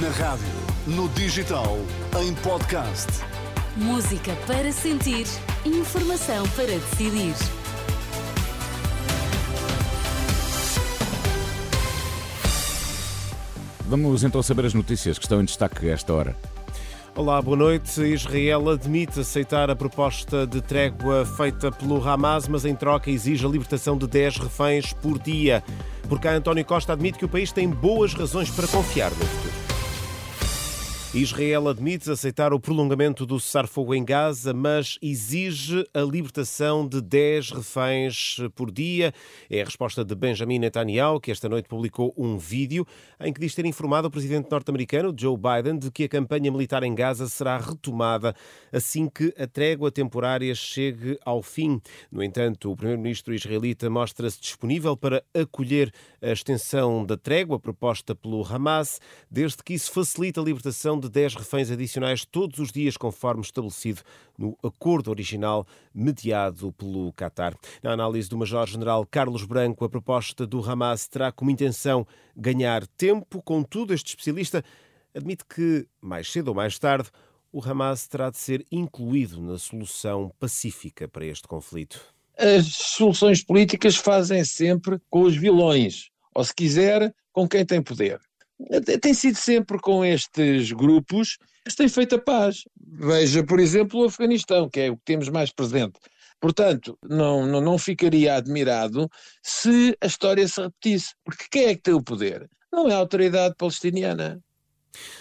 Na rádio, no digital, em podcast. Música para sentir, informação para decidir. Vamos então saber as notícias que estão em destaque a esta hora. Olá, boa noite. Israel admite aceitar a proposta de trégua feita pelo Hamas, mas em troca exige a libertação de 10 reféns por dia. Por cá, António Costa admite que o país tem boas razões para confiar no futuro. Israel admite aceitar o prolongamento do cessar-fogo em Gaza, mas exige a libertação de 10 reféns por dia. É a resposta de Benjamin Netanyahu, que esta noite publicou um vídeo em que diz ter informado o presidente norte-americano, Joe Biden, de que a campanha militar em Gaza será retomada assim que a trégua temporária chegue ao fim. No entanto, o primeiro-ministro israelita mostra-se disponível para acolher a extensão da trégua proposta pelo Hamas, desde que isso facilite a libertação de 10 reféns adicionais todos os dias, conforme estabelecido no acordo original mediado pelo Qatar. Na análise do Major-General Carlos Branco, a proposta do Hamas terá como intenção ganhar tempo, contudo, este especialista admite que, mais cedo ou mais tarde, o Hamas terá de ser incluído na solução pacífica para este conflito. As soluções políticas fazem sempre com os vilões, ou se quiser, com quem tem poder tem sido sempre com estes grupos que tem feito a paz. Veja, por exemplo, o Afeganistão, que é o que temos mais presente. Portanto, não, não, não ficaria admirado se a história se repetisse. Porque quem é que tem o poder? Não é a autoridade palestiniana.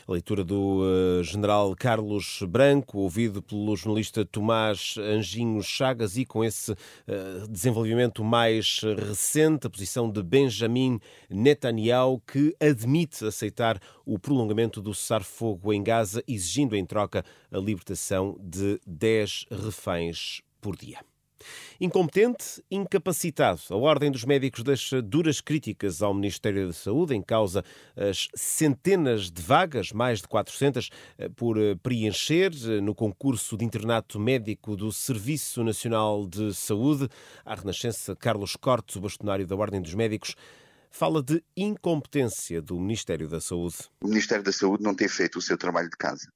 A leitura do uh, general Carlos Branco, ouvido pelo jornalista Tomás Anjinho Chagas, e com esse uh, desenvolvimento mais recente, a posição de Benjamin Netanyahu, que admite aceitar o prolongamento do cessar-fogo em Gaza, exigindo em troca a libertação de 10 reféns por dia. Incompetente, incapacitado. A Ordem dos Médicos deixa duras críticas ao Ministério da Saúde, em causa as centenas de vagas, mais de 400, eh, por eh, preencher eh, no concurso de internato médico do Serviço Nacional de Saúde. A Renascença, Carlos Cortes, o bastonário da Ordem dos Médicos, fala de incompetência do Ministério da Saúde. O Ministério da Saúde não ter feito o seu trabalho de casa.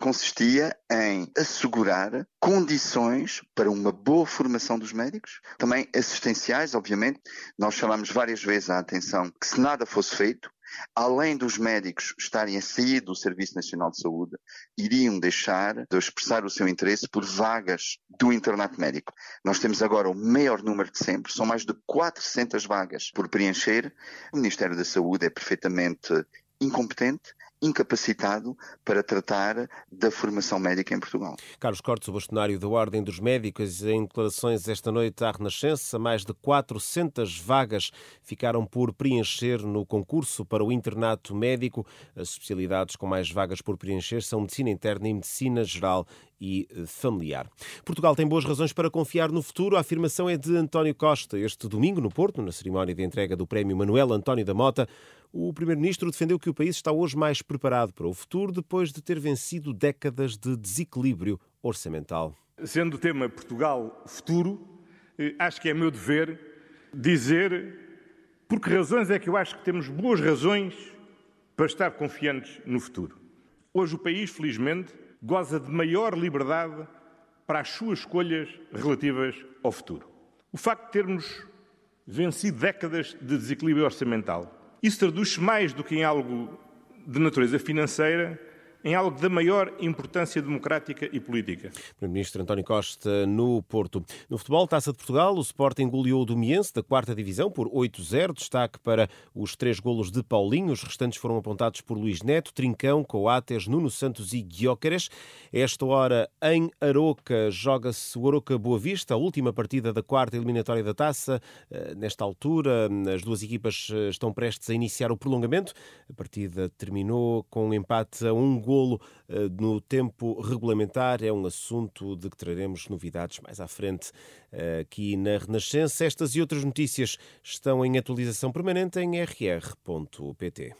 Consistia em assegurar condições para uma boa formação dos médicos, também assistenciais, obviamente. Nós chamamos várias vezes a atenção que se nada fosse feito, além dos médicos estarem a sair do Serviço Nacional de Saúde, iriam deixar de expressar o seu interesse por vagas do internato médico. Nós temos agora o maior número de sempre, são mais de 400 vagas por preencher. O Ministério da Saúde é perfeitamente incompetente incapacitado para tratar da formação médica em Portugal. Carlos Cortes, o bastonário da Ordem dos Médicos, em declarações esta noite à Renascença, mais de 400 vagas ficaram por preencher no concurso para o internato médico. As especialidades com mais vagas por preencher são medicina interna e medicina geral e eh, familiar. Portugal tem boas razões para confiar no futuro. A afirmação é de António Costa. Este domingo, no Porto, na cerimónia de entrega do Prémio Manuel António da Mota, o Primeiro-Ministro defendeu que o país está hoje mais preparado para o futuro depois de ter vencido décadas de desequilíbrio orçamental. Sendo o tema Portugal futuro, eh, acho que é meu dever dizer por que razões é que eu acho que temos boas razões para estar confiantes no futuro. Hoje o país, felizmente, goza de maior liberdade para as suas escolhas relativas ao futuro. O facto de termos vencido décadas de desequilíbrio orçamental isso traduz-se mais do que em algo de natureza financeira em algo da maior importância democrática e política. Primeiro-Ministro António Costa no Porto. No futebol, Taça de Portugal, o Sporting goleou o Domiense da quarta divisão por 8-0. Destaque para os três golos de Paulinho. Os restantes foram apontados por Luís Neto, Trincão, Coates, Nuno Santos e Guióqueres. Esta hora, em Aroca, joga-se o Aroca Boa Vista, a última partida da quarta eliminatória da Taça. Eh, nesta altura, as duas equipas eh, estão prestes a iniciar o prolongamento. A partida terminou com um empate a um gol golo eh, no tempo regulamentar. É um assunto de que traremos novidades mais à frente eh, aqui na Renascença. Estas e outras notícias estão em atualização permanente em rr.pt.